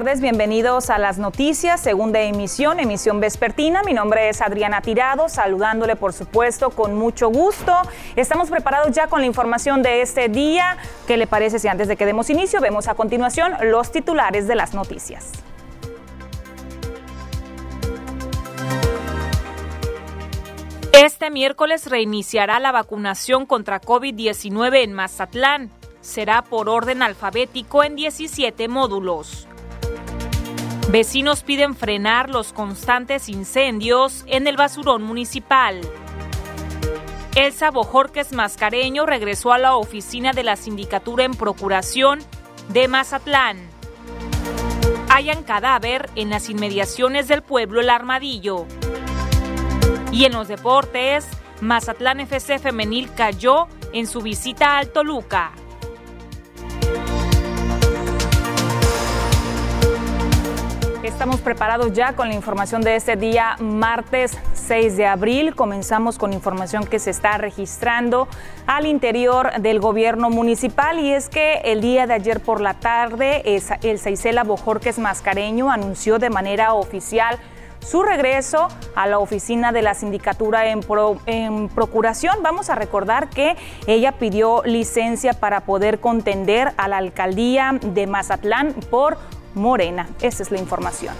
tardes, bienvenidos a las noticias, segunda emisión, emisión vespertina. Mi nombre es Adriana Tirado, saludándole por supuesto con mucho gusto. Estamos preparados ya con la información de este día. ¿Qué le parece si antes de que demos inicio vemos a continuación los titulares de las noticias? Este miércoles reiniciará la vacunación contra COVID-19 en Mazatlán será por orden alfabético en 17 módulos. Vecinos piden frenar los constantes incendios en el basurón municipal. Elsa Bojorques Mascareño regresó a la oficina de la sindicatura en procuración de Mazatlán. Hayan cadáver en las inmediaciones del pueblo El Armadillo. Y en los deportes, Mazatlán FC Femenil cayó en su visita al Toluca. Estamos preparados ya con la información de este día, martes 6 de abril. Comenzamos con información que se está registrando al interior del gobierno municipal y es que el día de ayer por la tarde el Seisela Bojorques Mascareño anunció de manera oficial su regreso a la oficina de la sindicatura en, procuración. Vamos a recordar que ella pidió licencia para poder contender a la alcaldía de Mazatlán por Morena. Esa es la información.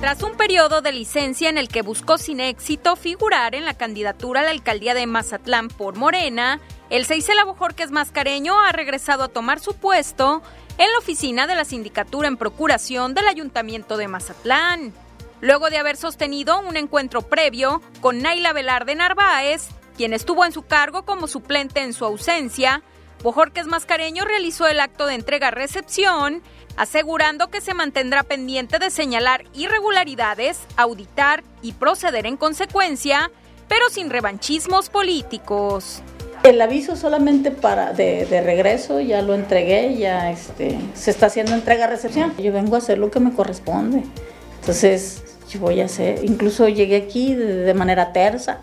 Tras un periodo de licencia en el que buscó sin éxito figurar en la candidatura a la alcaldía de Mazatlán por Morena, el Seisela Bojorques Mascareño ha regresado a tomar su puesto en la oficina de la sindicatura en procuración del Ayuntamiento de Mazatlán. Luego de haber sostenido un encuentro previo con Naila Velarde Narváez, quien estuvo en su cargo como suplente en su ausencia, Bojorques Mascareño realizó el acto de entrega-recepción asegurando que se mantendrá pendiente de señalar irregularidades, auditar y proceder en consecuencia, pero sin revanchismos políticos. El aviso solamente para de, regreso ya lo entregué, ya este, se está haciendo entrega-recepción. Yo vengo a hacer lo que me corresponde. Entonces, yo voy a hacer, incluso llegué aquí de, de manera tersa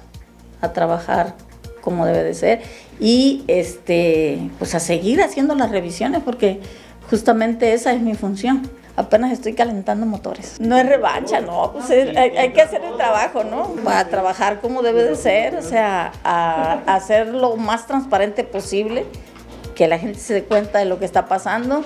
a trabajar como debe de ser y este pues a seguir haciendo las revisiones porque Justamente esa es mi función. Apenas estoy calentando motores. No es revancha, no, pues hay, que hacer el trabajo, ¿no? A trabajar como debe de ser, o sea, a, a hacer lo más transparente posible, que la gente se dé cuenta de lo que está pasando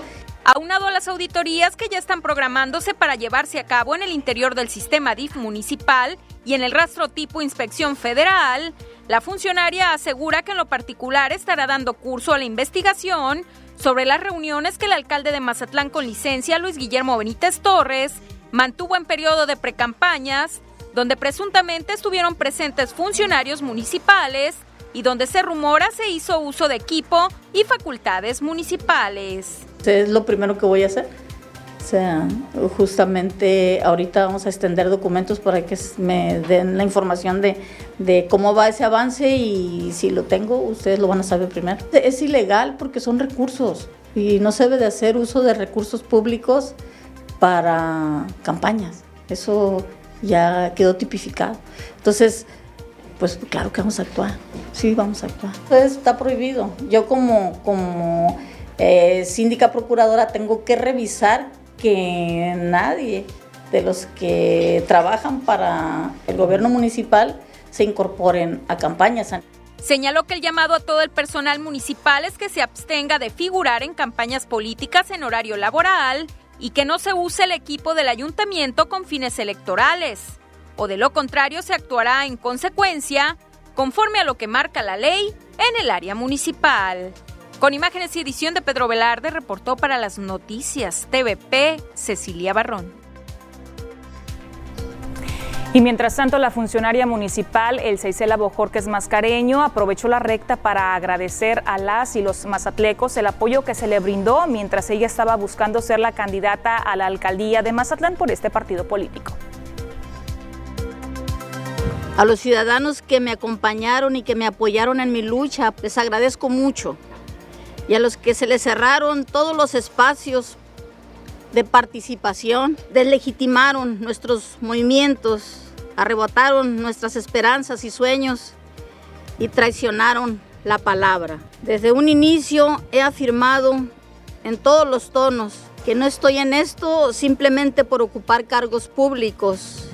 aunado a las auditorías que ya están programándose para llevarse a cabo en el interior del sistema DIF municipal y en el rastro tipo inspección federal, la funcionaria asegura que en lo particular estará dando curso a la investigación sobre las reuniones que el alcalde de Mazatlán con licencia, Luis Guillermo Benítez Torres, mantuvo en periodo de precampañas, donde presuntamente estuvieron presentes funcionarios municipales y donde se rumora se hizo uso de equipo y facultades municipales. Es lo primero que voy a hacer. O sea, justamente ahorita vamos a extender documentos para que me den la información de, de, cómo va ese avance y si lo tengo, ustedes lo van a saber primero. Es ilegal porque son recursos y no se debe de hacer uso de recursos públicos para campañas. Eso ya quedó tipificado. Entonces, pues claro que vamos a actuar. Sí, vamos a actuar. Entonces está prohibido. Yo como, como eh, síndica procuradora tengo que revisar que nadie de los que trabajan para el gobierno municipal se incorporen a campañas. Señaló que el llamado a todo el personal municipal es que se abstenga de figurar en campañas políticas en horario laboral y que no se use el equipo del ayuntamiento con fines electorales, o de lo contrario se actuará en consecuencia conforme a lo que marca la ley en el área municipal. Con imágenes y edición de Pedro Velarde, reportó para las noticias TVP Cecilia Barrón. Y mientras tanto, la funcionaria municipal, el Seisela Bojorques Mascareño, aprovechó la recta para agradecer a las y los mazatlecos el apoyo que se le brindó mientras ella estaba buscando ser la candidata a la alcaldía de Mazatlán por este partido político. A los ciudadanos que me acompañaron y que me apoyaron en mi lucha, les agradezco mucho y a los que se les cerraron todos los espacios de participación, deslegitimaron nuestros movimientos, arrebataron nuestras esperanzas y sueños y traicionaron la palabra. Desde un inicio he afirmado en todos los tonos que no estoy en esto simplemente por ocupar cargos públicos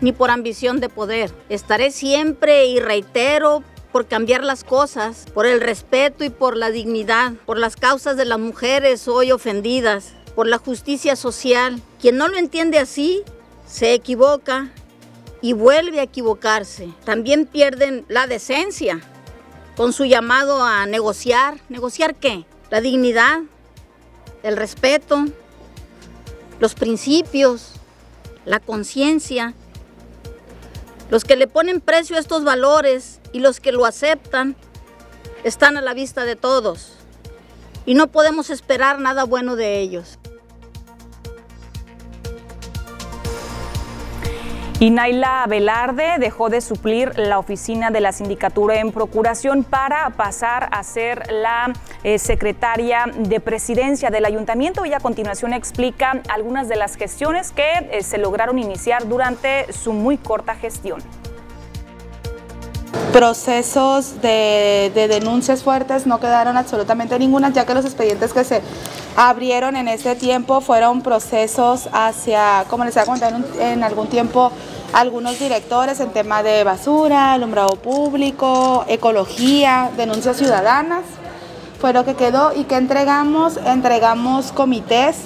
ni por ambición de poder. Estaré siempre y reitero por cambiar las cosas, por el respeto y por la dignidad, por las causas de las mujeres hoy ofendidas, por la justicia social. Quien no lo entiende así, se equivoca y vuelve a equivocarse. También pierden la decencia con su llamado a negociar. ¿Negociar qué? La dignidad, el respeto, los principios, la conciencia. Los que le ponen precio a estos valores y los que lo aceptan están a la vista de todos. Y no podemos esperar nada bueno de ellos. Y Naila Velarde dejó de suplir la oficina de la sindicatura en procuración para pasar a ser la eh, secretaria de presidencia del ayuntamiento. Y a continuación explica algunas de las gestiones que eh, se lograron iniciar durante su muy corta gestión procesos de, denuncias fuertes no quedaron absolutamente ninguna, ya que los expedientes que se abrieron en ese tiempo fueron procesos hacia, como les había contado en, algún tiempo, algunos directores en tema de basura, alumbrado público, ecología, denuncias ciudadanas, fue lo que quedó. Y que entregamos, entregamos comités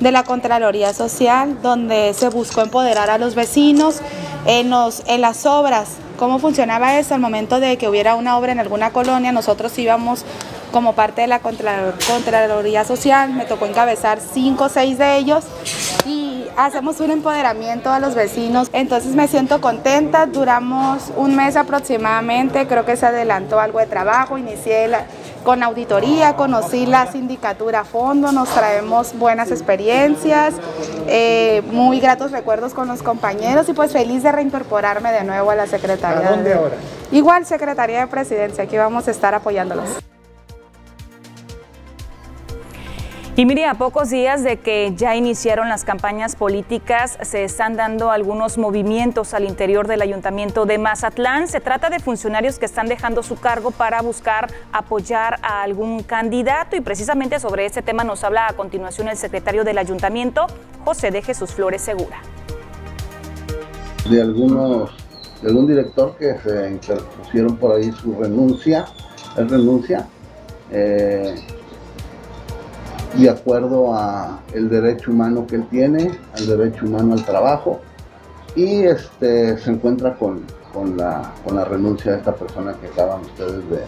de la Contraloría Social, donde se buscó empoderar a los vecinos en, en las obras ¿Cómo funcionaba eso? Al momento de que hubiera una obra en alguna colonia, nosotros íbamos como parte de la Contraloría Social, me tocó encabezar cinco o seis de ellos y hacemos un empoderamiento a los vecinos. Entonces me siento contenta, duramos un mes aproximadamente, creo que se adelantó algo de trabajo, inicié la, con auditoría, conocí la sindicatura a fondo, nos traemos buenas experiencias, eh, muy gratos recuerdos con los compañeros y pues feliz de reincorporarme de nuevo a la Secretaría. ¿A dónde ahora? Igual Secretaría de Presidencia, aquí vamos a estar apoyándolos. Y mire, a pocos días de que ya iniciaron las campañas políticas, se están dando algunos movimientos al interior del ayuntamiento de Mazatlán. Se trata de funcionarios que están dejando su cargo para buscar apoyar a algún candidato y precisamente sobre este tema nos habla a continuación el secretario del ayuntamiento, José de Jesús Flores Segura. De algunos, algún director que se interpusieron por ahí su renuncia, es renuncia. Eh, de acuerdo a el derecho humano que él tiene, al derecho humano al trabajo, y este, se encuentra con, con, la, con la renuncia de esta persona que acaban ustedes de,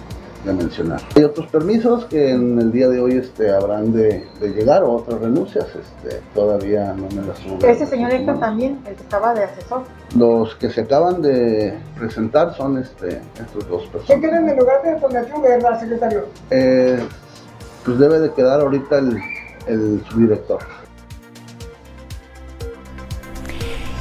mencionar. Hay otros permisos que en el día de hoy este, habrán de, llegar o otras renuncias, este, todavía no me las subo. ¿Ese señor Héctor también, el que estaba de asesor? Los que se acaban de presentar son este, estos dos personas. ¿Qué quieren en lugar de Fundación Guerra, secretario? Eh, pues debe de quedar ahorita el, el subdirector.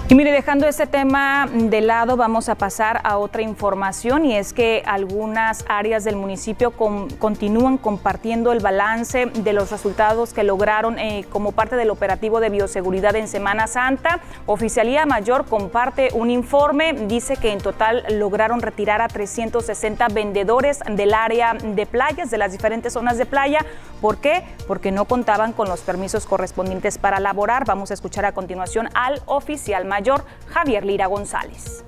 Y mire, dejando este tema de lado, vamos a pasar a otra información y es que algunas áreas del municipio continúan compartiendo el balance de los resultados que lograron eh, como parte del operativo de bioseguridad en Semana Santa. Oficialía Mayor comparte un informe, dice que en total lograron retirar a 360 vendedores del área de playas, de las diferentes zonas de playa. ¿Por qué? Porque no contaban con los permisos correspondientes para laborar. Vamos a escuchar a continuación al oficial mayor mayor Javier Lira González.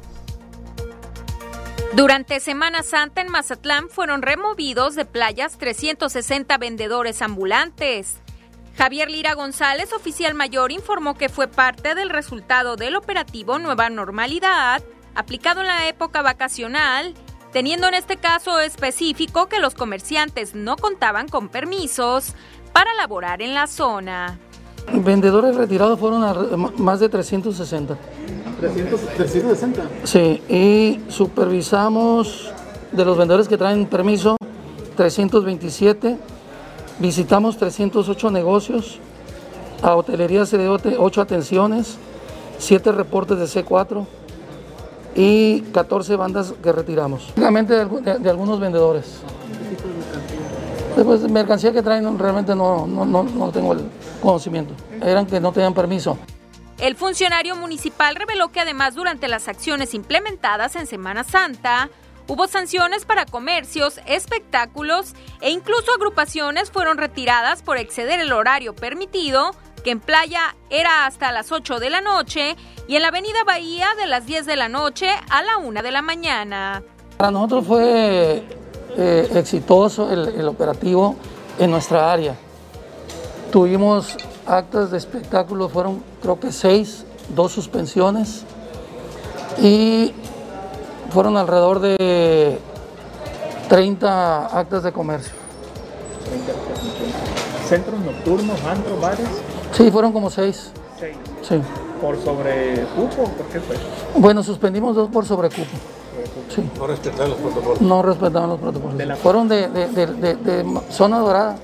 Durante Semana Santa en Mazatlán fueron removidos de playas 360 vendedores ambulantes. Javier Lira González, oficial mayor, informó que fue parte del resultado del operativo Nueva Normalidad, aplicado en la época vacacional, teniendo en este caso específico que los comerciantes no contaban con permisos para laborar en la zona. Vendedores retirados fueron más de 360. 360. Sí, y supervisamos de los vendedores que traen permiso 327, visitamos 308 negocios, a hotelería se dio 8 atenciones, 7 reportes de C4 y 14 bandas que retiramos. Realmente de, de algunos vendedores. Después, mercancía que traen realmente no, no, no, no tengo el conocimiento. Eran que no tenían permiso. El funcionario municipal reveló que además durante las acciones implementadas en Semana Santa, hubo sanciones para comercios, espectáculos e incluso agrupaciones fueron retiradas por exceder el horario permitido que en playa era hasta las 8 de la noche y en la avenida Bahía de las 10 de la noche a la 1 de la mañana. Para nosotros fue eh, exitoso el, el operativo en nuestra área. Tuvimos actas de espectáculo, fueron creo que seis, dos suspensiones y fueron alrededor de 30 actas de comercio. ¿Centros nocturnos, antros, bares? Sí, fueron como seis. Seis. Sí. ¿Por sobre cupo? ¿Por qué fue? Bueno, suspendimos dos por sobrecupo. Sí. No respetaban los protocolos. No respetaban los protocolos. Fueron de, de- de- de- de zona dorada.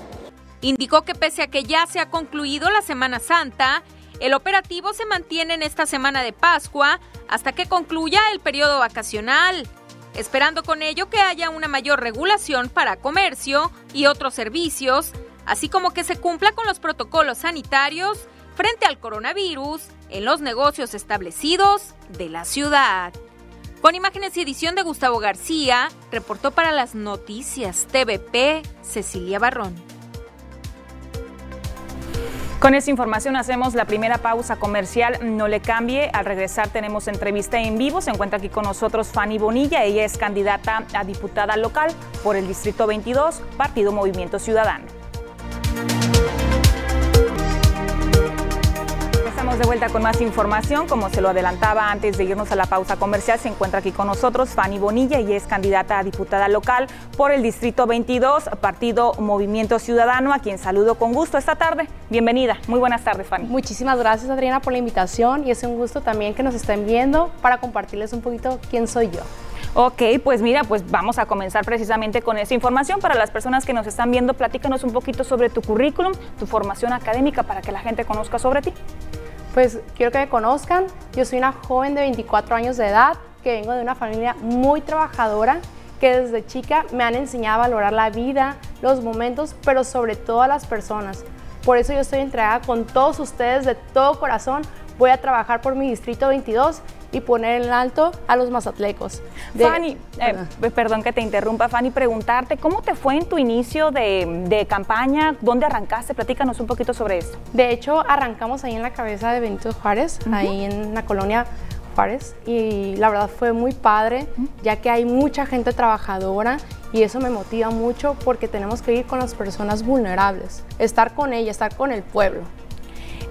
Indicó que pese a que ya se ha concluido la Semana Santa, el operativo se mantiene en esta semana de Pascua hasta que concluya el periodo vacacional, esperando con ello que haya una mayor regulación para comercio y otros servicios, así como que se cumpla con los protocolos sanitarios frente al coronavirus en los negocios establecidos de la ciudad. Con imágenes y edición de Gustavo García, reportó para las noticias TVP Cecilia Barrón. Con esta información hacemos la primera pausa comercial. No le cambie. Al regresar tenemos entrevista en vivo. Se encuentra aquí con nosotros Fanny Bonilla. Ella es candidata a diputada local por el Distrito 22, Partido Movimiento Ciudadano. Estamos de vuelta con más información. Como se lo adelantaba antes de irnos a la pausa comercial, se encuentra aquí con nosotros Fanny Bonilla y es candidata a diputada local por el Distrito 22, Partido Movimiento Ciudadano, a quien saludo con gusto esta tarde. Bienvenida. Muy buenas tardes, Fanny. Muchísimas gracias, Adriana, por la invitación y es un gusto también que nos estén viendo para compartirles un poquito quién soy yo. Ok, pues mira, pues vamos a comenzar precisamente con esa información. Para las personas que nos están viendo, platícanos un poquito sobre tu currículum, tu formación académica para que la gente conozca sobre ti. Pues quiero que me conozcan, yo soy una joven de 24 años de edad que vengo de una familia muy trabajadora que desde chica me han enseñado a valorar la vida, los momentos, pero sobre todo a las personas. Por eso yo estoy entregada con todos ustedes de todo corazón. Voy a trabajar por mi distrito 22 y poner en alto a los mazatlecos. De- Fanny, eh, perdón que te interrumpa, Fanny, preguntarte, ¿cómo te fue en tu inicio de, de campaña? ¿Dónde arrancaste? Platícanos un poquito sobre esto. De hecho, arrancamos ahí en la cabeza de Benito Juárez, ahí en la colonia Juárez, y la verdad fue muy padre, ya que hay mucha gente trabajadora y eso me motiva mucho porque tenemos que ir con las personas vulnerables, estar con ellas, estar con el pueblo.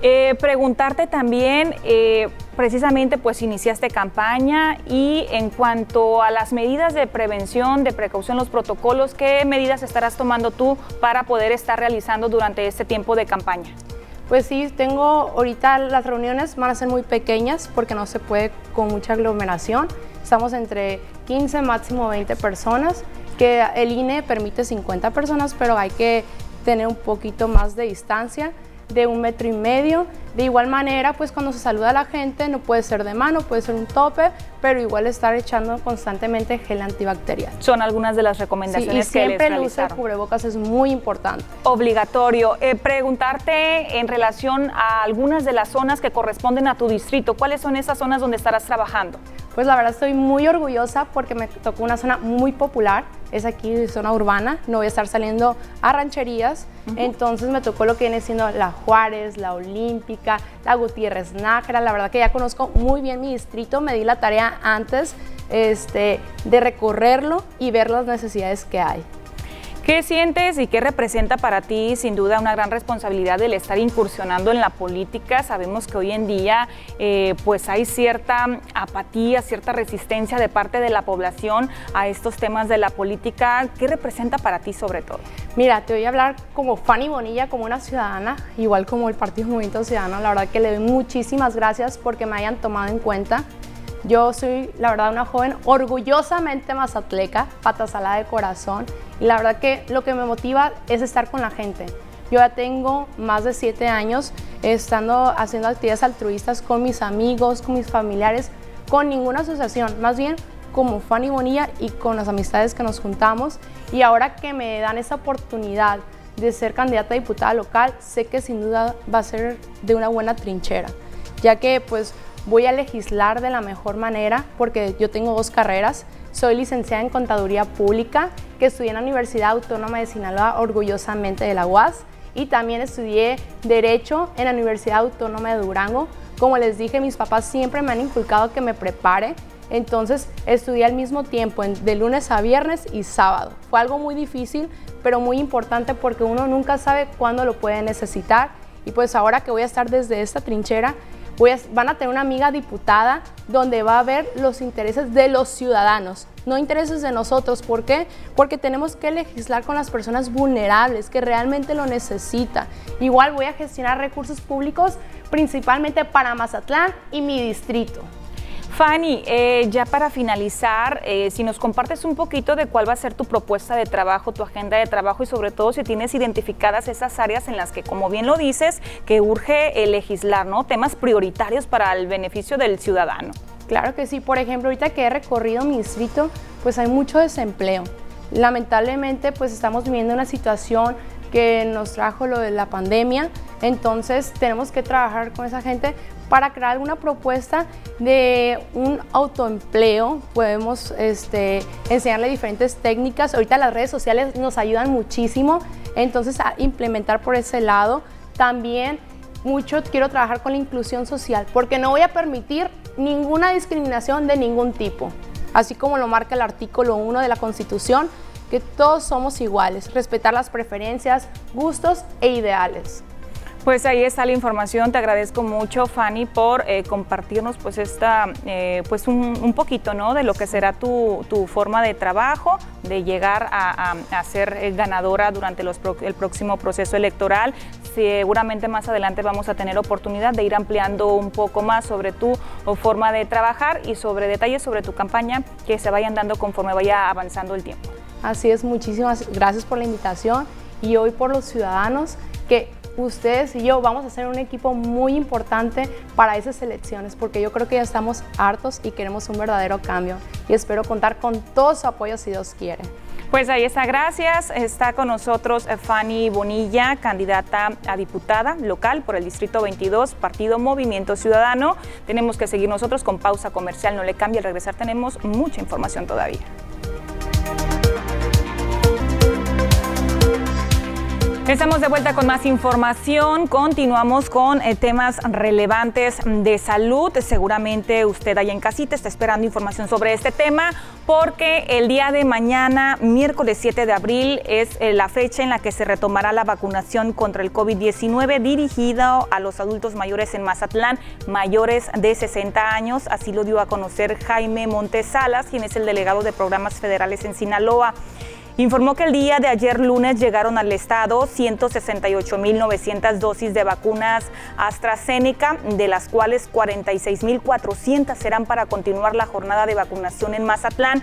Eh, preguntarte también, eh, precisamente pues iniciaste campaña y en cuanto a las medidas de prevención, de precaución, los protocolos, ¿qué medidas estarás tomando tú para poder estar realizando durante este tiempo de campaña? Pues sí, tengo ahorita las reuniones van a ser muy pequeñas porque no se puede con mucha aglomeración. Estamos entre 15, máximo 20 personas, que el INE permite 50 personas, pero hay que tener un poquito más de distancia, de un metro y medio. De igual manera, pues cuando se saluda a la gente no puede ser de mano, puede ser un tope, pero igual estar echando constantemente gel antibacterial. Son algunas de las Sí, recomendaciones y que les siempre el uso de cubrebocas es muy importante. Obligatorio. Eh, preguntarte en relación a algunas de las zonas que corresponden a tu distrito. ¿Cuáles son esas zonas donde estarás trabajando? Pues la verdad estoy muy orgullosa porque me tocó una zona muy popular, es aquí zona urbana, no voy a estar saliendo a rancherías, entonces me tocó lo que viene siendo la Juárez, la Olímpica, la Gutiérrez Nájera, la verdad que ya conozco muy bien mi distrito, me di la tarea antes este, de recorrerlo y ver las necesidades que hay. ¿Qué sientes y qué representa para ti, sin duda, una gran responsabilidad el estar incursionando en la política? Sabemos que hoy en día eh, pues hay cierta apatía, cierta resistencia de parte de la población a estos temas de la política. ¿Qué representa para ti sobre todo? Mira, te voy a hablar como Fanny Bonilla, como una ciudadana, igual como el Partido Movimiento Ciudadano. La verdad que le doy muchísimas gracias porque me hayan tomado en cuenta. Yo soy, la verdad, una joven orgullosamente mazatleca, patasala de corazón. Y la verdad que lo que me motiva es estar con la gente. Yo ya tengo más de siete años estando haciendo actividades altruistas con mis amigos, con mis familiares, con ninguna asociación, más bien como Fanny Bonilla y con las amistades que nos juntamos. Y ahora que me dan esa oportunidad de ser candidata a diputada local, sé que sin duda va a ser de una buena trinchera, ya que pues voy a legislar de la mejor manera porque yo tengo dos carreras. Soy licenciada en Contaduría Pública, que estudié en la Universidad Autónoma de Sinaloa, orgullosamente de la UAS, y también estudié Derecho en la Universidad Autónoma de Durango. Como les dije, mis papás siempre me han inculcado que me prepare, entonces estudié al mismo tiempo, de lunes a viernes y sábado. Fue algo muy difícil, pero muy importante porque uno nunca sabe cuándo lo puede necesitar. Y pues ahora que voy a estar desde esta trinchera, van a tener una amiga diputada donde va a ver los intereses de los ciudadanos, no intereses de nosotros. ¿Por qué? Porque tenemos que legislar con las personas vulnerables que realmente lo necesitan. Igual voy a gestionar recursos públicos principalmente para Mazatlán y mi distrito. Fanny, eh, ya para finalizar, eh, si nos compartes un poquito de cuál va a ser tu propuesta de trabajo, tu agenda de trabajo y sobre todo si tienes identificadas esas áreas en las que, como bien lo dices, que urge legislar, ¿no? Temas prioritarios para el beneficio del ciudadano. Claro que sí, por ejemplo, ahorita que he recorrido mi distrito, pues hay mucho desempleo. Lamentablemente, pues estamos viviendo una situación que nos trajo lo de la pandemia, entonces tenemos que trabajar con esa gente para crear alguna propuesta de un autoempleo. Podemos este, enseñarle diferentes técnicas. Ahorita las redes sociales nos ayudan muchísimo, entonces a implementar por ese lado. También mucho quiero trabajar con la inclusión social, porque no voy a permitir ninguna discriminación de ningún tipo, así como lo marca el artículo 1 de la Constitución, que todos somos iguales, respetar las preferencias, gustos e ideales. Pues ahí está la información. Te agradezco mucho, Fanny, por eh, compartirnos pues esta, eh, pues un, poquito, ¿no? De lo que será tu, forma de trabajo, de llegar a, ser eh, ganadora durante el próximo proceso electoral. Seguramente más adelante vamos a tener oportunidad de ir ampliando un poco más sobre tu forma de trabajar y sobre detalles sobre tu campaña que se vayan dando conforme vaya avanzando el tiempo. Así es, muchísimas gracias por la invitación y hoy por los ciudadanos que ustedes y yo vamos a ser un equipo muy importante para esas elecciones, porque yo creo que ya estamos hartos y queremos un verdadero cambio. Y espero contar con todo su apoyo si Dios quiere. Pues ahí está, gracias. Está con nosotros eh, Fanny Bonilla, candidata a diputada local por el Distrito 22, Partido Movimiento Ciudadano. Tenemos que seguir nosotros con pausa comercial, no le cambie, al regresar tenemos mucha información todavía. Estamos de vuelta con más información. Continuamos con eh, temas relevantes de salud. Seguramente usted allá en casita está esperando información sobre este tema porque el día de mañana, miércoles 7 de abril, es eh, la fecha en la que se retomará la vacunación contra el COVID-19 dirigida a los adultos mayores en Mazatlán, mayores de 60 años. Así lo dio a conocer Jaime Montesalas, quien es el delegado de programas federales en Sinaloa informó que el día de ayer lunes llegaron al estado 168.900 dosis de vacunas AstraZeneca, de las cuales 46.400 serán para continuar la jornada de vacunación en Mazatlán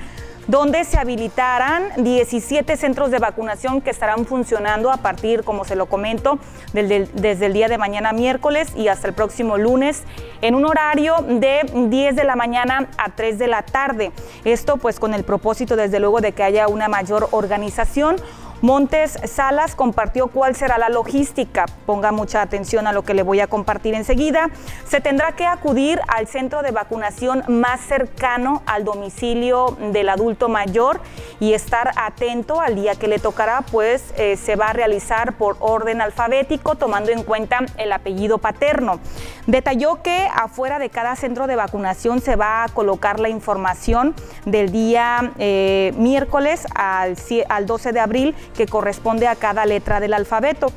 donde se habilitarán 17 centros de vacunación que estarán funcionando a partir, como se lo comento, desde el día de mañana miércoles y hasta el próximo lunes en un horario de 10 de la mañana a 3 de la tarde. Esto pues con el propósito desde luego de que haya una mayor organización Montes Salas compartió cuál será la logística. Ponga mucha atención a lo que le voy a compartir enseguida. Se tendrá que acudir al centro de vacunación más cercano al domicilio del adulto mayor y estar atento al día que le tocará, pues eh, se va a realizar por orden alfabético tomando en cuenta el apellido paterno. Detalló que afuera de cada centro de vacunación se va a colocar la información del día eh, miércoles al, al 12 de abril que corresponde a cada letra del alfabeto.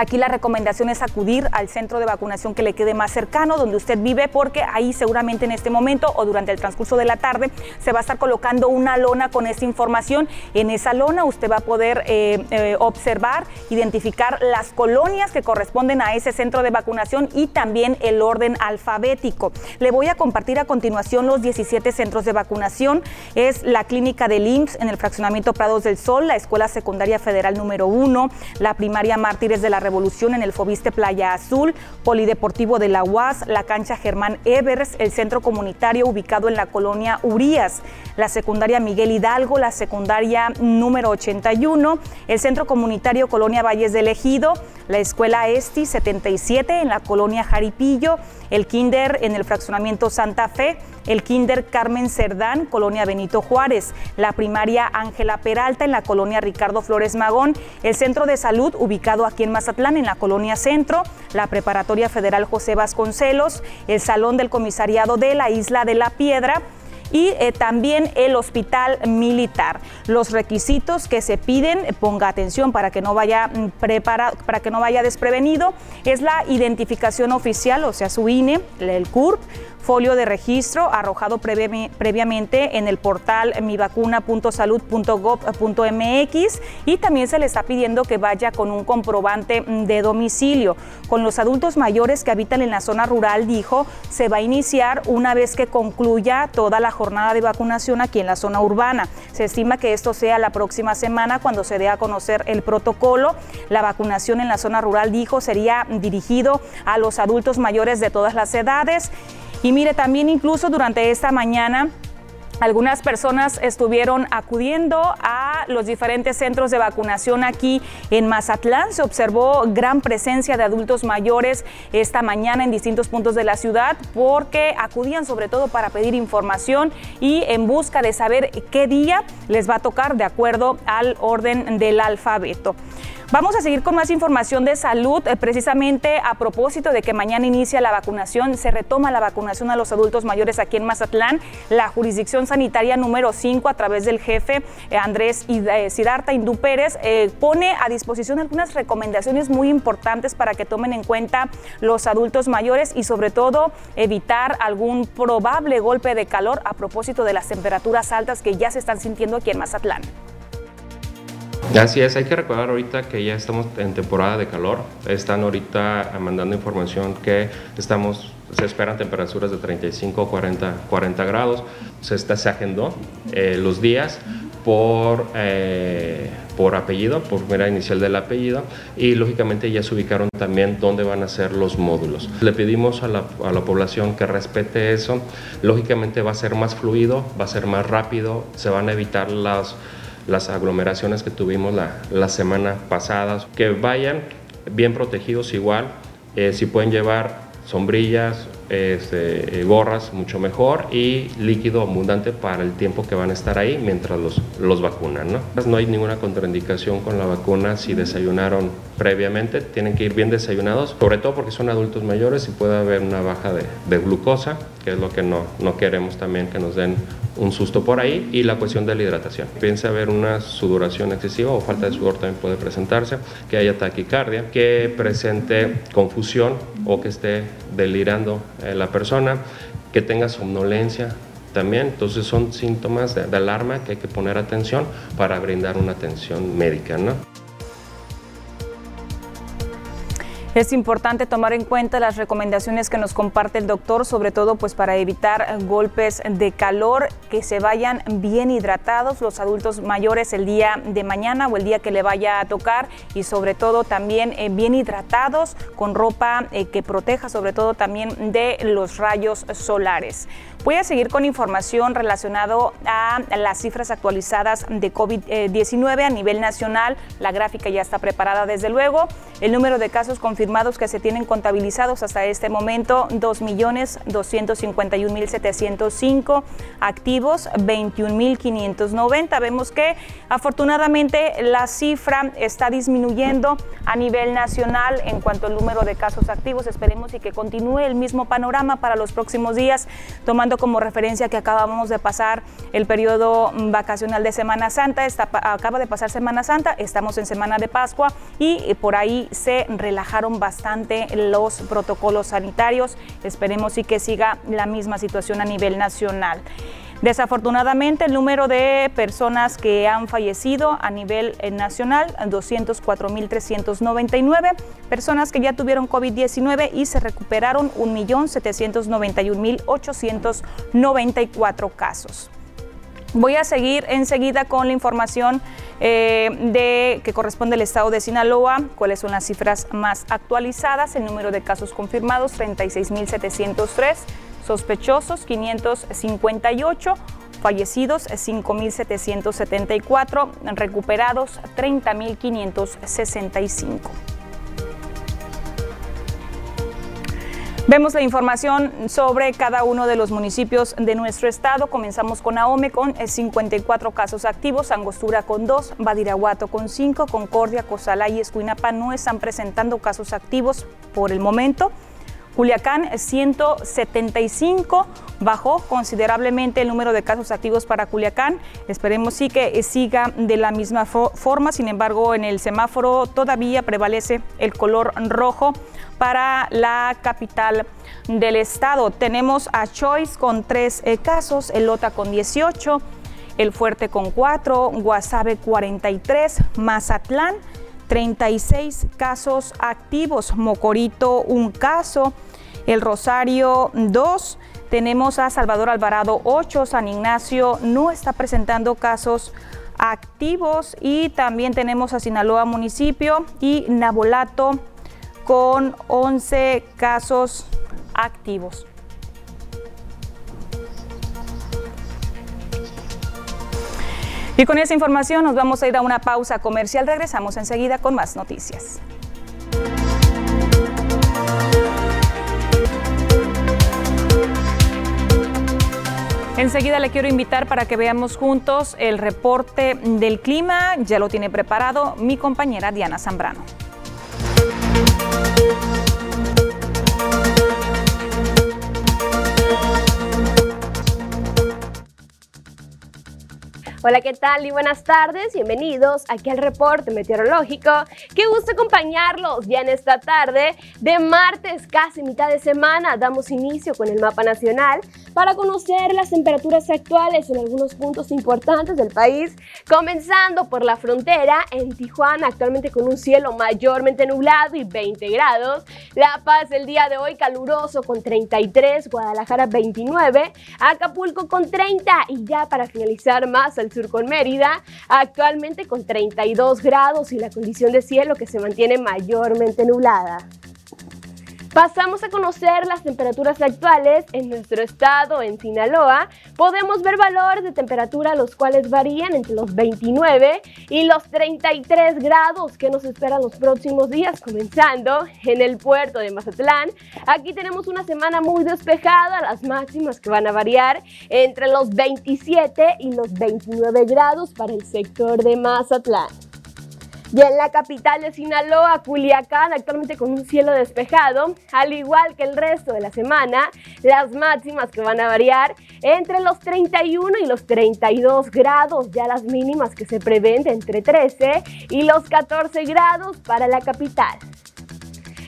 Aquí la recomendación es acudir al centro de vacunación que le quede más cercano, donde usted vive, porque ahí seguramente en este momento o durante el transcurso de la tarde se va a estar colocando una lona con esta información. En esa lona usted va a poder eh, eh, observar, identificar las colonias que corresponden a ese centro de vacunación y también el orden alfabético. Le voy a compartir a continuación los 17 centros de vacunación. Es la clínica del IMSS en el fraccionamiento Prados del Sol, la Escuela Secundaria Federal número 1, la primaria Mártires de la Revolución en el Fobiste Playa Azul, Polideportivo de la UAS, la cancha Germán Evers, el centro comunitario ubicado en la colonia Urías, la secundaria Miguel Hidalgo, la secundaria número 81, el centro comunitario Colonia Valles del Ejido, la escuela Esti 77 en la colonia Jaripillo, el Kinder en el fraccionamiento Santa Fe, el Kinder Carmen Cerdán, Colonia Benito Juárez, la primaria Ángela Peralta en la colonia Ricardo Flores Magón, el centro de salud ubicado aquí en Mazatlán en la colonia Centro, la preparatoria federal José Vasconcelos, el salón del comisariado de la Isla de la Piedra, y eh, también el hospital militar. Los requisitos que se piden, ponga atención para que no vaya mm, preparado, para que no vaya desprevenido, es la identificación oficial, o sea, su INE, el CURP, folio de registro arrojado previamente en el portal mivacuna.salud.gov.mx y también se le está pidiendo que vaya con un comprobante de domicilio. Con los adultos mayores que habitan en la zona rural, dijo, se va a iniciar una vez que concluya toda la jornada de vacunación aquí en la zona urbana. Se estima que esto sea la próxima semana cuando se dé a conocer el protocolo. La vacunación en la zona rural, dijo, sería dirigido a los adultos mayores de todas las edades. Y mire, también incluso durante esta mañana algunas personas estuvieron acudiendo a los diferentes centros de vacunación aquí en Mazatlán. Se observó gran presencia de adultos mayores esta mañana en distintos puntos de la ciudad porque acudían sobre todo para pedir información y en busca de saber qué día les va a tocar de acuerdo al orden del alfabeto. Vamos a seguir con más información de salud, eh, precisamente a propósito de que mañana inicia la vacunación, se retoma la vacunación a los adultos mayores aquí en Mazatlán. La jurisdicción sanitaria número 5, a través del jefe eh, Andrés eh, Sidarta Indú Pérez, pone a disposición algunas recomendaciones muy importantes para que tomen en cuenta los adultos mayores y sobre todo evitar algún probable golpe de calor a propósito de las temperaturas altas que ya se están sintiendo aquí en Mazatlán. Así es, hay que recordar ahorita que ya estamos en temporada de calor. Están ahorita mandando información que estamos, se esperan temperaturas de 35 40, 40 grados. Se, está, se agendó eh, los días por, eh, por apellido, por primera inicial del apellido, y lógicamente ya se ubicaron también dónde van a ser los módulos. Le pedimos a la, a la, población que respete eso, lógicamente va a ser más fluido, va a ser más rápido, se van a evitar las las aglomeraciones que tuvimos la, la semana pasada, que vayan bien protegidos igual, eh, si pueden llevar sombrillas, este, eh, gorras, mucho mejor y líquido abundante para el tiempo que van a estar ahí mientras los, los vacunan. ¿no? no hay ninguna contraindicación con la vacuna si desayunaron previamente, tienen que ir bien desayunados, sobre todo porque son adultos mayores y puede haber una baja de, de glucosa, que es lo que no, no queremos también que nos den un susto por ahí y la cuestión de la hidratación. Piensa haber una sudoración excesiva o falta de sudor también puede presentarse, que haya taquicardia, que presente confusión o que esté delirando eh, la persona, que tenga somnolencia también. Entonces son síntomas de, de alarma que hay que poner atención para brindar una atención médica, ¿no? Es importante tomar en cuenta las recomendaciones que nos comparte el doctor, sobre todo pues para evitar golpes de calor, que se vayan bien hidratados los adultos mayores el día de mañana o el día que le vaya a tocar y sobre todo también eh, bien hidratados con ropa eh, que proteja sobre todo también de los rayos solares. Voy a seguir con información relacionado a las cifras actualizadas de COVID-19 a nivel nacional. La gráfica ya está preparada desde luego. El número de casos confirmados que se tienen contabilizados hasta este momento, 2.251.705 activos, 21.590. Vemos que afortunadamente la cifra está disminuyendo a nivel nacional en cuanto al número de casos activos. Esperemos y que continúe el mismo panorama para los próximos días, tomando como referencia que acabamos de pasar el periodo vacacional de Semana Santa, acaba de pasar Semana Santa, estamos en Semana de Pascua y por ahí se relajaron bastante los protocolos sanitarios. Esperemos y que siga la misma situación a nivel nacional. Desafortunadamente, el número de personas que han fallecido a nivel eh, nacional, 204.399, personas que ya tuvieron COVID-19 y se recuperaron 1.791.894 casos. Voy a seguir enseguida con la información eh, de, que corresponde al estado de Sinaloa, cuáles son las cifras más actualizadas, el número de casos confirmados 36.703 sospechosos 558, fallecidos 5.774, recuperados 30.565. Vemos la información sobre cada uno de los municipios de nuestro estado. Comenzamos con Ahome con 54 casos activos, Angostura con 2, Badiraguato con 5, Concordia, Cozalá y Escuinapa no están presentando casos activos por el momento. Culiacán 175, bajó considerablemente el número de casos activos para Culiacán. Esperemos sí que siga de la misma forma, sin embargo en el semáforo todavía prevalece el color rojo para la capital del estado. Tenemos a Choice con tres eh, casos, el Lota con 18, el Fuerte con 4, Guasave 43, Mazatlán 36 casos activos, Mocorito un caso, El Rosario 2, tenemos a Salvador Alvarado 8, San Ignacio no está presentando casos activos y también tenemos a Sinaloa municipio y Nabolato con 11 casos activos. Y con esa información nos vamos a ir a una pausa comercial. Regresamos enseguida con más noticias. Enseguida le quiero invitar para que veamos juntos el reporte del clima. Ya lo tiene preparado mi compañera Diana Zambrano. Hola, ¿qué tal? Y buenas tardes. Bienvenidos aquí al reporte meteorológico. Qué gusto acompañarlos ya en esta tarde de martes, casi mitad de semana. Damos inicio con el mapa nacional para conocer las temperaturas actuales en algunos puntos importantes del país, comenzando por la frontera en Tijuana, actualmente con un cielo mayormente nublado y 20 grados. La Paz el día de hoy caluroso con 33, Guadalajara 29, Acapulco con 30 y ya para finalizar más al sur con Mérida, actualmente con 32 grados y la condición de cielo que se mantiene mayormente nublada. Pasamos a conocer las temperaturas actuales en nuestro estado, en Sinaloa. Podemos ver valores de temperatura los cuales varían entre los 29 y los 33 grados que nos esperan los próximos días, comenzando en el puerto de Mazatlán. Aquí tenemos una semana muy despejada, las máximas que van a variar entre los 27 y los 29 grados para el sector de Mazatlán. Y en la capital de Sinaloa, Culiacán, actualmente con un cielo despejado, al igual que el resto de la semana, las máximas que van a variar entre los 31 y los 32 grados, ya las mínimas que se prevén entre 13 y los 14 grados para la capital.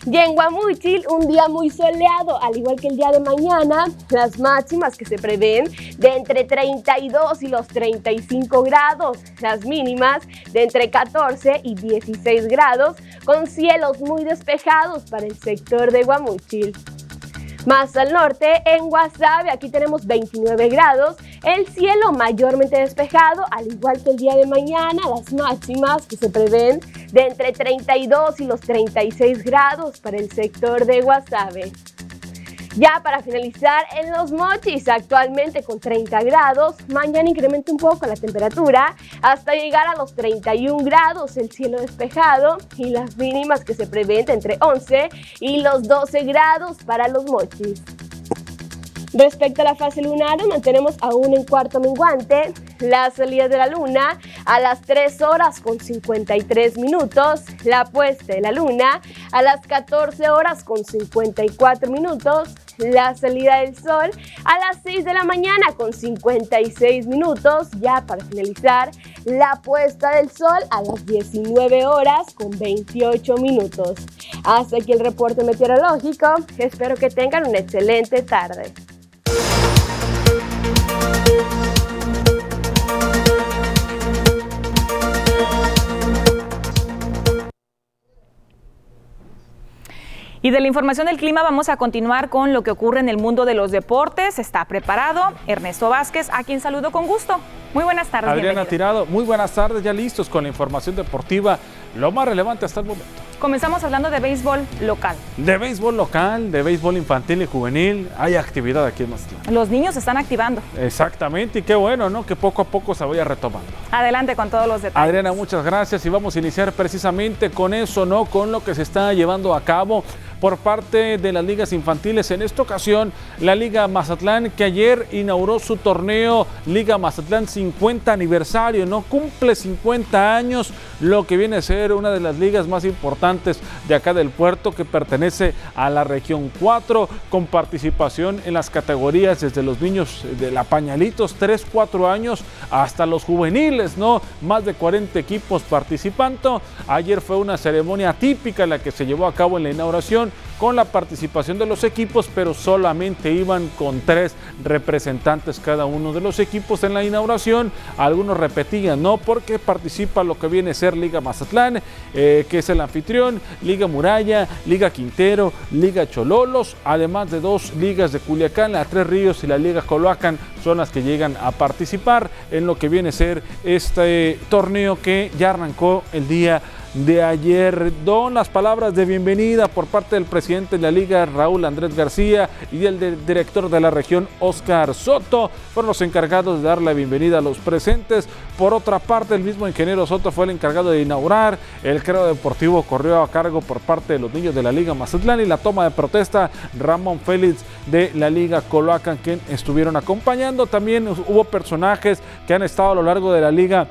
Y en Guamuchil, un día muy soleado, al igual que el día de mañana, las máximas que se prevén de entre 32 y los 35 grados, las mínimas de entre 14 y 16 grados, con cielos muy despejados para el sector de Guamuchil. Más al norte, en Guasave, aquí tenemos 29 grados, el cielo mayormente despejado, al igual que el día de mañana, las máximas que se prevén de entre 32 y los 36 grados para el sector de Guasave. Ya para finalizar, en los mochis, actualmente con 30 grados, mañana incrementa un poco la temperatura hasta llegar a los 31 grados, el cielo despejado y las mínimas que se prevén entre 11 y los 12 grados para los mochis. Respecto a la fase lunar, mantenemos aún en cuarto menguante la salida de la luna a las 3 horas con 53 minutos, la puesta de la luna a las 14 horas con 54 minutos, la salida del sol a las 6 de la mañana con 56 minutos, ya para finalizar la puesta del sol a las 19 horas con 28 minutos. Hasta aquí el reporte meteorológico, espero que tengan una excelente tarde. Y de la información del clima vamos a continuar con lo que ocurre en el mundo de los deportes. Está preparado Ernesto Vázquez, a quien saludo con gusto. Muy buenas tardes. Adriana Tirado, muy buenas tardes, ya listos con la información deportiva, lo más relevante hasta el momento. Comenzamos hablando de béisbol local. De béisbol local, de béisbol infantil y juvenil, hay actividad aquí en Mazatlán. Los niños se están activando. Exactamente, y qué bueno, ¿no? Que poco a poco se vaya retomando. Adelante con todos los detalles. Adriana, muchas gracias y vamos a iniciar precisamente con eso, ¿no? Con lo que se está llevando a cabo por parte de las ligas infantiles. En esta ocasión, la Liga Mazatlán, que ayer inauguró su torneo Liga Mazatlán 50 aniversario, ¿no? Cumple 50 años, lo que viene a ser una de las ligas más importantes de acá del puerto, que pertenece a la región 4, con participación en las categorías desde los niños de la pañalitos, 3, 4 años, hasta los juveniles, ¿no? Más de 40 equipos participando. Ayer fue una ceremonia típica la que se llevó a cabo en la inauguración con la participación de los equipos, pero solamente iban con tres representantes cada uno de los equipos en la inauguración. Algunos repetían, ¿no? Porque participa lo que viene a ser Liga Mazatlán, eh, que es el anfitrión, Liga Muralla, Liga Quintero, Liga Chololos, además de dos ligas de Culiacán, la Tres Ríos y la Liga Coloacan son las que llegan a participar en lo que viene a ser este torneo que ya arrancó el día de ayer. Don las palabras de bienvenida por parte del presidente de la liga, Raúl Andrés García, y el director de la región, Oscar Soto, fueron los encargados de dar la bienvenida a los presentes. Por otra parte, el mismo ingeniero Soto fue el encargado de inaugurar. El creo deportivo corrió a cargo por parte de los niños de la liga Mazatlán y la toma de protesta, Ramón Félix de la liga Coloacan, quien estuvieron acompañando. También hubo personajes que han estado a lo largo de la liga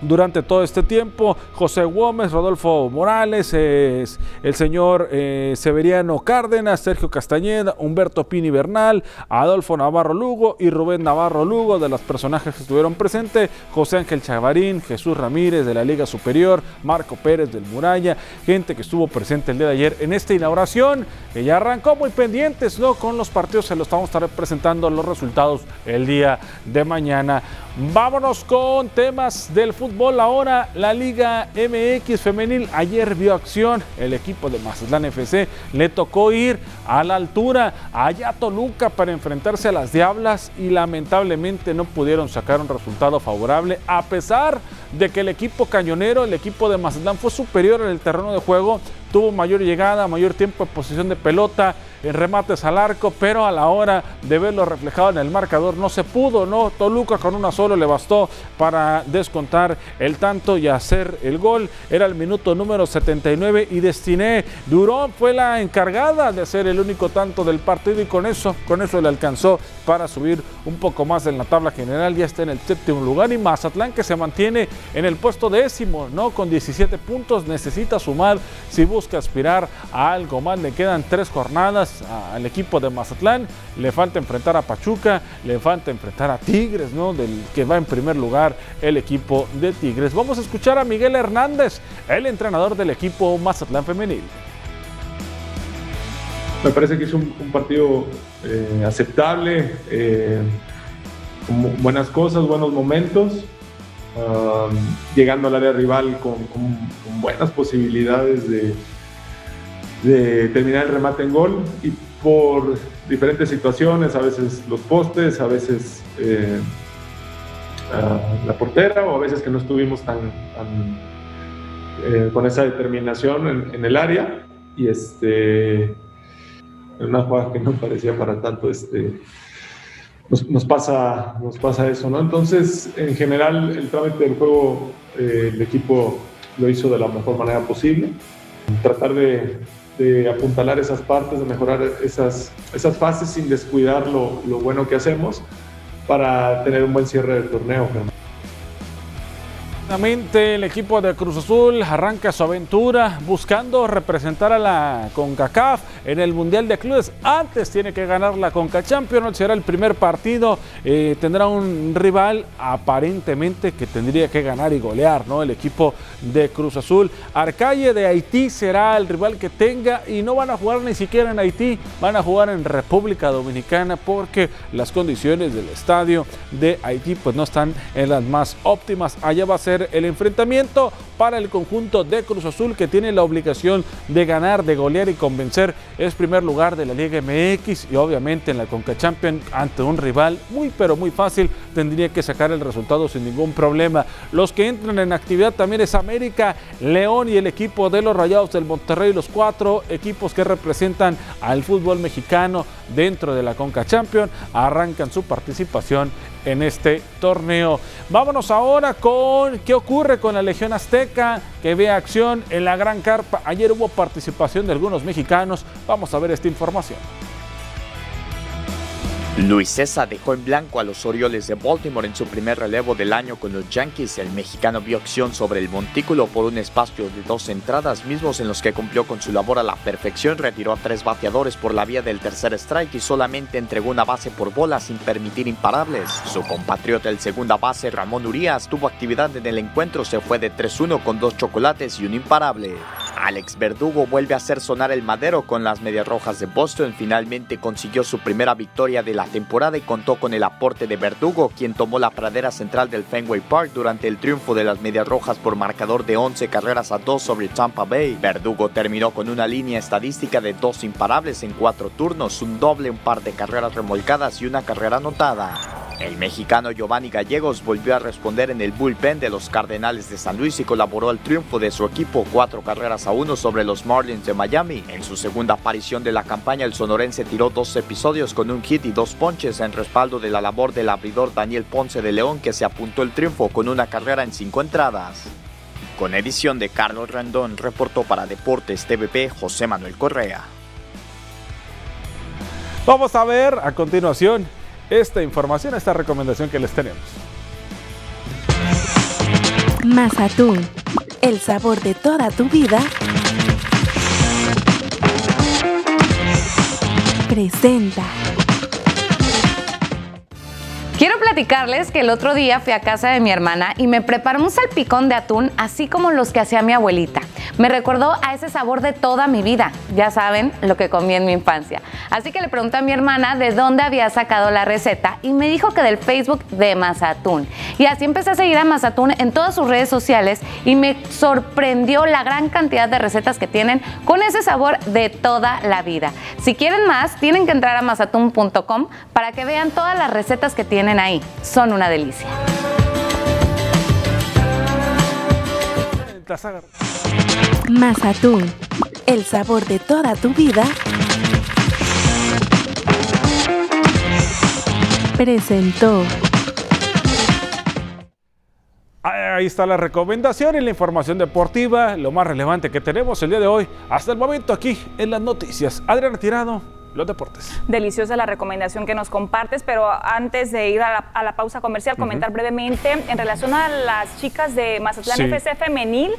durante todo este tiempo. José Gómez, Rodolfo Morales, es el señor eh, Severiano Cárdenas, Sergio Castañeda, Humberto Pini Bernal, Adolfo Navarro Lugo y Rubén Navarro Lugo, de los personajes que estuvieron presentes, José Ángel Chavarín, Jesús Ramírez de la Liga Superior, Marco Pérez del Muralla, gente que estuvo presente el día de ayer en esta inauguración, que ya arrancó muy pendientes, ¿no? Con los partidos se los a estar presentando los resultados el día de mañana. Vámonos con temas del fútbol. Ahora la Liga MX femenil. Ayer vio acción. El equipo de Mazatlán FC le tocó ir a la altura. Allá a Toluca para enfrentarse a las Diablas y lamentablemente no pudieron sacar un resultado favorable a pesar de que el equipo cañonero, el equipo de Mazatlán fue superior en el terreno de juego, tuvo mayor llegada, mayor tiempo de posición de pelota, en remates al arco, pero a la hora de verlo reflejado en el marcador no se pudo, ¿no? Toluca con una solo le bastó para descontar el tanto y hacer el gol. Era el minuto número 79 y Destiné Durón fue la encargada de hacer el único tanto del partido y con eso, con eso le alcanzó para subir un poco más en la tabla general. Ya está en el séptimo lugar y Mazatlán que se mantiene en el puesto décimo, ¿no? Con 17 puntos necesita sumar si busca aspirar a algo más. Le quedan tres jornadas al equipo de Mazatlán. Le falta enfrentar a Pachuca, le falta enfrentar a Tigres, ¿no? Del que va en primer lugar el equipo de Tigres. Vamos a escuchar a Miguel Hernández, el entrenador del equipo Mazatlán Femenil. Me parece que es un, partido eh, aceptable, eh, con buenas cosas, buenos momentos. Um, llegando al área rival con buenas posibilidades de, de terminar el remate en gol y por diferentes situaciones, a veces los postes, a veces eh, la portera o a veces que no estuvimos tan, eh, con esa determinación en, el área. Y este una jugada que no parecía para tanto este nos, pasa nos pasa eso no entonces en general el trámite del juego eh, el equipo lo hizo de la mejor manera posible. Tratar de de apuntalar esas partes, de mejorar esas, esas fases sin descuidar lo, lo bueno que hacemos para tener un buen cierre del torneo. El equipo de Cruz Azul arranca su aventura buscando representar a la CONCACAF en el Mundial de Clubes. Antes tiene que ganar la CONCA Champions, será el primer partido. Eh, tendrá un rival aparentemente que tendría que ganar y golear, ¿no? El equipo de Cruz Azul. Arcalle de Haití será el rival que tenga y no van a jugar ni siquiera en Haití, van a jugar en República Dominicana porque las condiciones del estadio de Haití pues no están en las más óptimas. Allá va a ser el enfrentamiento para el conjunto de Cruz Azul que tiene la obligación de ganar, de golear y convencer. Es primer lugar de la Liga MX y obviamente en la Conca Champions ante un rival muy pero muy fácil tendría que sacar el resultado sin ningún problema. Los que entran en actividad también es América, León y el equipo de los Rayados del Monterrey, los cuatro equipos que representan al fútbol mexicano dentro de la Conca Champions arrancan su participación en este torneo. Vámonos ahora con qué ocurre con la Legión Azteca que ve acción en la Gran Carpa. Ayer hubo participación de algunos mexicanos. Vamos a ver esta información. Luis César dejó en blanco a los Orioles de Baltimore en su primer relevo del año con los Yankees. El mexicano vio acción sobre el montículo por un espacio de dos entradas, mismos en los que cumplió con su labor a la perfección. Retiró a tres bateadores por la vía del tercer strike y solamente entregó una base por bola sin permitir imparables. Su compatriota, el segunda base Ramón Urias, tuvo actividad en el encuentro. Se fue de 3-1 con dos chocolates y un imparable. Alex Verdugo vuelve a hacer sonar el madero con las Medias Rojas de Boston. Finalmente consiguió su primera victoria de la temporada y contó con el aporte de Verdugo, quien tomó la pradera central del Fenway Park durante el triunfo de las Medias Rojas por marcador de 11 carreras a 2 sobre Tampa Bay. Verdugo terminó con una línea estadística de dos imparables en cuatro turnos, un doble, un par de carreras remolcadas y una carrera anotada. El mexicano Giovanni Gallegos volvió a responder en el bullpen de los Cardenales de San Luis y colaboró al triunfo de su equipo cuatro carreras a uno sobre los Marlins de Miami. En su segunda aparición de la campaña, el sonorense tiró dos episodios con un hit y dos ponches en respaldo de la labor del abridor Daniel Ponce de León que se apuntó el triunfo con una carrera en cinco entradas. Con edición de Carlos Rendón, reportó para Deportes TVP José Manuel Correa. Vamos a ver a continuación esta información, esta recomendación que les tenemos. Mazatún, el sabor de toda tu vida, presenta. Que el otro día fui a casa de mi hermana y me preparó un salpicón de atún, así como los que hacía mi abuelita. Me recordó a ese sabor de toda mi vida. Ya saben lo que comí en mi infancia. Así que le pregunté a mi hermana de dónde había sacado la receta y me dijo que del Facebook de Mazatún. Y así empecé a seguir a Mazatún en todas sus redes sociales y me sorprendió la gran cantidad de recetas que tienen con ese sabor de toda la vida. Si quieren más, tienen que entrar a mazatún.com para que vean todas las recetas que tienen ahí. Son una delicia. Mazatún, el sabor de toda tu vida, presentó. Ahí está la recomendación y la información deportiva, lo más relevante que tenemos el día de hoy, hasta el momento aquí en las noticias. Adriana Tirado, los deportes. Deliciosa la recomendación que nos compartes, pero antes de ir a la, a la pausa comercial, comentar brevemente en relación a las chicas de Mazatlán Sí. FC femenil.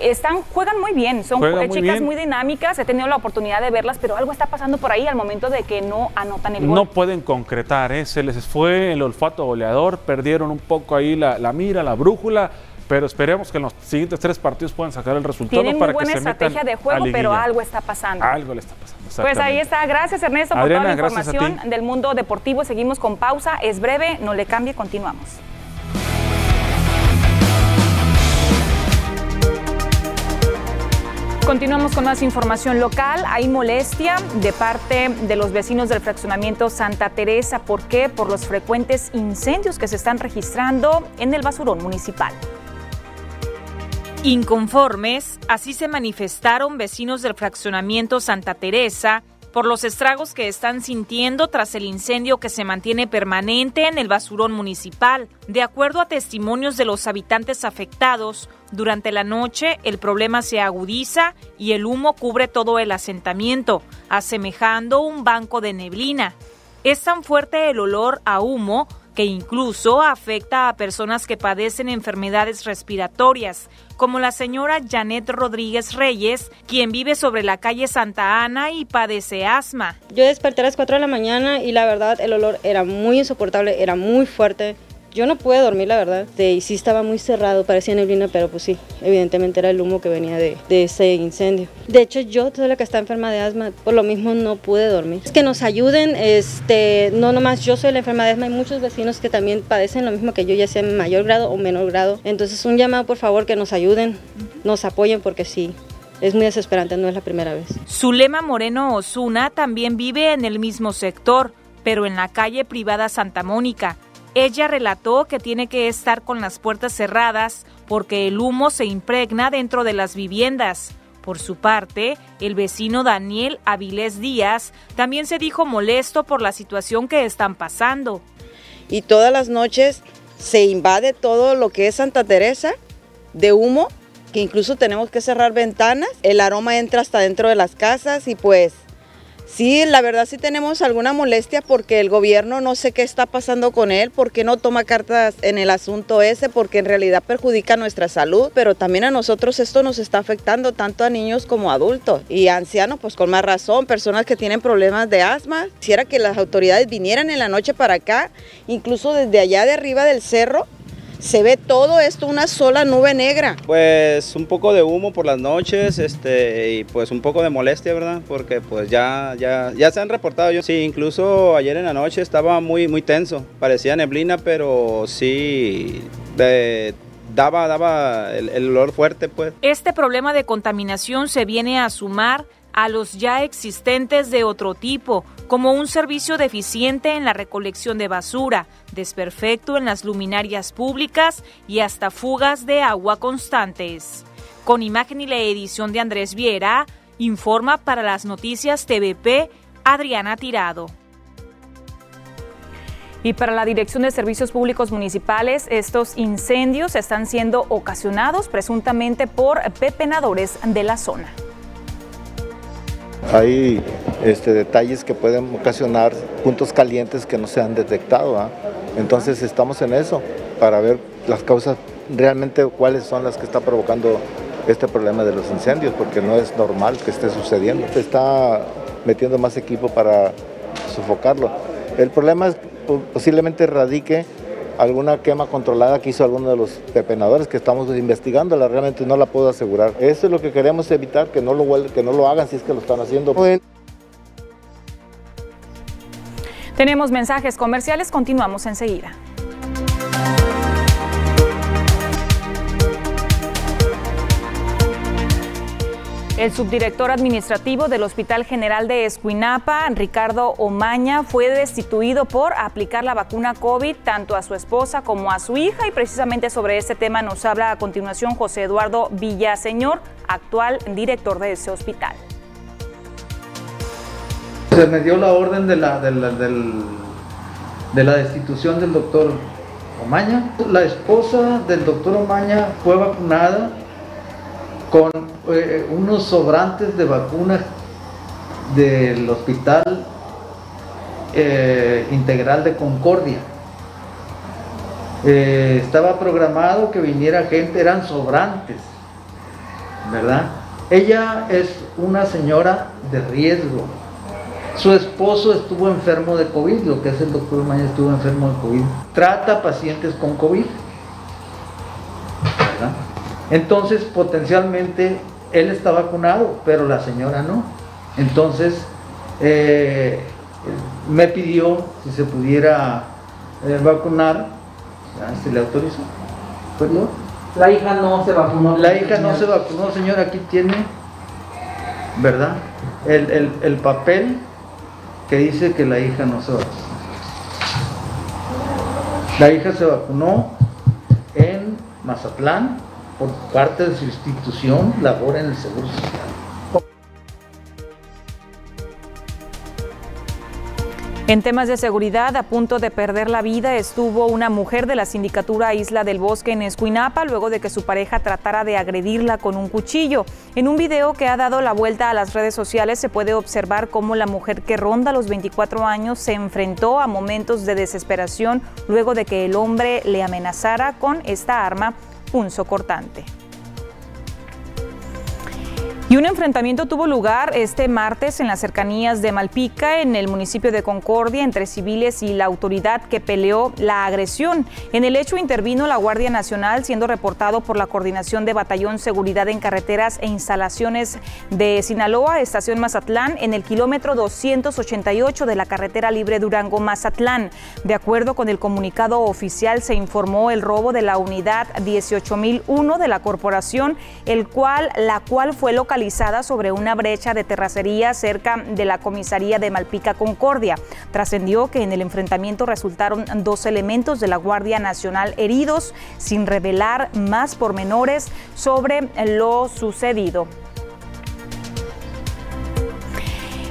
Están, juegan muy bien, son muy chicas bien. muy dinámicas, he tenido la oportunidad de verlas, pero algo está pasando por ahí al momento de que no anotan el gol. No pueden concretar, ¿eh? se les fue el olfato goleador, perdieron un poco ahí la, la mira, la brújula, pero esperemos que en los siguientes tres partidos puedan sacar el resultado Tienen para muy buena que se estrategia de juego, pero algo está pasando. Algo le está pasando. Pues ahí está. Gracias Ernesto por toda la información del mundo deportivo. Seguimos con pausa. Es breve, no le cambie, continuamos. Continuamos con más información local. Hay molestia de parte de los vecinos del fraccionamiento Santa Teresa. ¿Por qué? Por los frecuentes incendios que se están registrando en el basurón municipal. Inconformes, así se manifestaron vecinos del fraccionamiento Santa Teresa por los estragos que están sintiendo tras el incendio que se mantiene permanente en el basurón municipal. De acuerdo a testimonios de los habitantes afectados, durante la noche el problema se agudiza y el humo cubre todo el asentamiento, asemejando un banco de neblina. Es tan fuerte el olor a humo que incluso afecta a personas que padecen enfermedades respiratorias, como la señora Janet Rodríguez Reyes, quien vive sobre la calle Santa Ana y padece asma. Yo desperté a las 4 de la mañana y la verdad el olor era muy insoportable, era muy fuerte. Yo no pude dormir, la verdad. Y sí estaba muy cerrado, parecía neblina, pero pues sí, evidentemente era el humo que venía de, ese incendio. De hecho, yo, soy la que está enferma de asma, por lo mismo no pude dormir. Es que nos ayuden, este, no nomás yo soy la enferma de asma, hay muchos vecinos que también padecen lo mismo que yo, ya sea en mayor grado o menor grado. Entonces, un llamado, por favor, que nos ayuden, nos apoyen, porque sí, es muy desesperante, no es la primera vez. Zulema Moreno Osuna también vive en el mismo sector, pero en la calle privada Santa Mónica. Ella relató que tiene que estar con las puertas cerradas porque el humo se impregna dentro de las viviendas. Por su parte, el vecino Daniel Avilés Díaz también se dijo molesto por la situación que están pasando. y todas las noches se invade todo lo que es Santa Teresa de humo, que incluso tenemos que cerrar ventanas, el aroma entra hasta dentro de las casas y pues Sí, la verdad sí tenemos alguna molestia porque el gobierno no sé qué está pasando con él, porque no toma cartas en el asunto ese, porque en realidad perjudica nuestra salud, pero también a nosotros esto nos está afectando tanto a niños como a adultos y ancianos, pues con más razón, personas que tienen problemas de asma. Quisiera que las autoridades vinieran en la noche para acá, incluso desde allá de arriba del cerro, se ve todo esto una sola nube negra. Pues un poco de humo por las noches, este, y pues un poco de molestia, ¿verdad? Porque pues ya, ya, ya se han reportado. Yo sí, incluso ayer en la noche estaba muy, muy tenso. Parecía neblina, pero sí daba, daba el, el olor fuerte, pues. Este problema de contaminación se viene a sumar a los ya existentes de otro tipo, como un servicio deficiente en la recolección de basura, desperfecto en las luminarias públicas y hasta fugas de agua constantes. Con imagen y la edición de Andrés Viera, informa para las noticias TVP Adriana Tirado. Y para la Dirección de Servicios Públicos Municipales, estos incendios están siendo ocasionados presuntamente por pepenadores de la zona. Hay este, detalles que pueden ocasionar puntos calientes que no se han detectado. ¿ah? Entonces estamos en eso para ver las causas realmente cuáles son las que están provocando este problema de los incendios, porque no es normal que esté sucediendo. Se está metiendo más equipo para sofocarlo. El problema es, posiblemente radique alguna quema controlada que hizo alguno de los pepenadores que estamos investigando, realmente no la puedo asegurar. Eso es lo que queremos evitar, que no lo, que no lo hagan si es que lo están haciendo. Tenemos mensajes comerciales, continuamos enseguida. El subdirector administrativo del Hospital General de Escuinapa, Ricardo Omaña, fue destituido por aplicar la vacuna COVID tanto a su esposa como a su hija y precisamente sobre este tema nos habla a continuación José Eduardo Villaseñor, actual director de ese hospital. Se me dio la orden de la, de la, de la destitución del doctor Omaña. La esposa del doctor Omaña fue vacunada con eh, unos sobrantes de vacunas del Hospital eh, Integral de Concordia. Eh, estaba programado que viniera gente, eran sobrantes, ¿verdad? Ella es una señora de riesgo. Su esposo estuvo enfermo de COVID, lo que es el doctor Maña estuvo enfermo de COVID. Trata pacientes con COVID. Entonces, potencialmente, él está vacunado, pero la señora no. Entonces, eh, me pidió si se pudiera eh, vacunar, se le autorizó. Pues no. La hija no se vacunó. La hija no se vacunó, señor, aquí tiene, ¿verdad? El, el papel que dice que la hija no se vacunó. La hija se vacunó en Mazatlán, por parte de su institución labora en el Seguro Social. En temas de seguridad, a punto de perder la vida estuvo una mujer de la sindicatura Isla del Bosque en Escuinapa luego de que su pareja tratara de agredirla con un cuchillo. En un video que ha dado la vuelta a las redes sociales se puede observar cómo la mujer que ronda los 24 años se enfrentó a momentos de desesperación luego de que el hombre le amenazara con esta arma punzo cortante. Y un enfrentamiento tuvo lugar este martes en las cercanías de Malpica, en el municipio de Concordia, entre civiles y la autoridad que peleó la agresión. En el hecho intervino la Guardia Nacional, siendo reportado por la Coordinación de Batallón Seguridad en Carreteras e Instalaciones de Sinaloa, Estación Mazatlán, en el kilómetro 288 de la carretera libre Durango-Mazatlán. De acuerdo con el comunicado oficial, se informó el robo de la unidad 18001 de la corporación, el cual, la cual fue localizada sobre una brecha de terracería cerca de la comisaría de Malpica Concordia. Trascendió que en el enfrentamiento resultaron dos elementos de la Guardia Nacional heridos, sin revelar más pormenores sobre lo sucedido.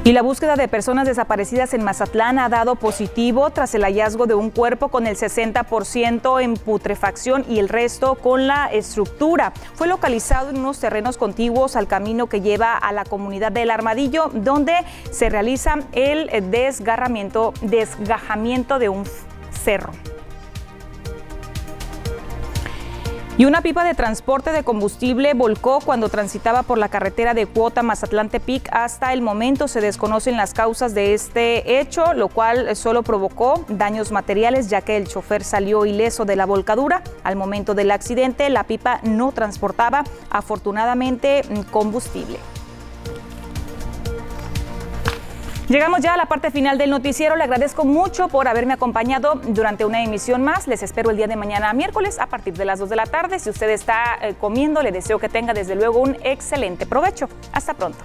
Y la búsqueda de personas desaparecidas en Mazatlán ha dado positivo tras el hallazgo de un cuerpo con el 60% en putrefacción y el resto con la estructura. Fue localizado en unos terrenos contiguos al camino que lleva a la comunidad del Armadillo, donde se realiza el desgarramiento, desgajamiento de un cerro. Y una pipa de transporte de combustible volcó cuando transitaba por la carretera de Cuota Mazatlán Tepic. Hasta el momento se desconocen las causas de este hecho, lo cual solo provocó daños materiales ya que el chofer salió ileso de la volcadura. Al momento del accidente, la pipa no transportaba afortunadamente combustible. Llegamos ya a la parte final del noticiero. Le agradezco mucho por haberme acompañado durante una emisión más. Les espero el día de mañana miércoles a partir de las 2 de la tarde. Si usted está eh, comiendo, le deseo que tenga desde luego un excelente provecho. Hasta pronto.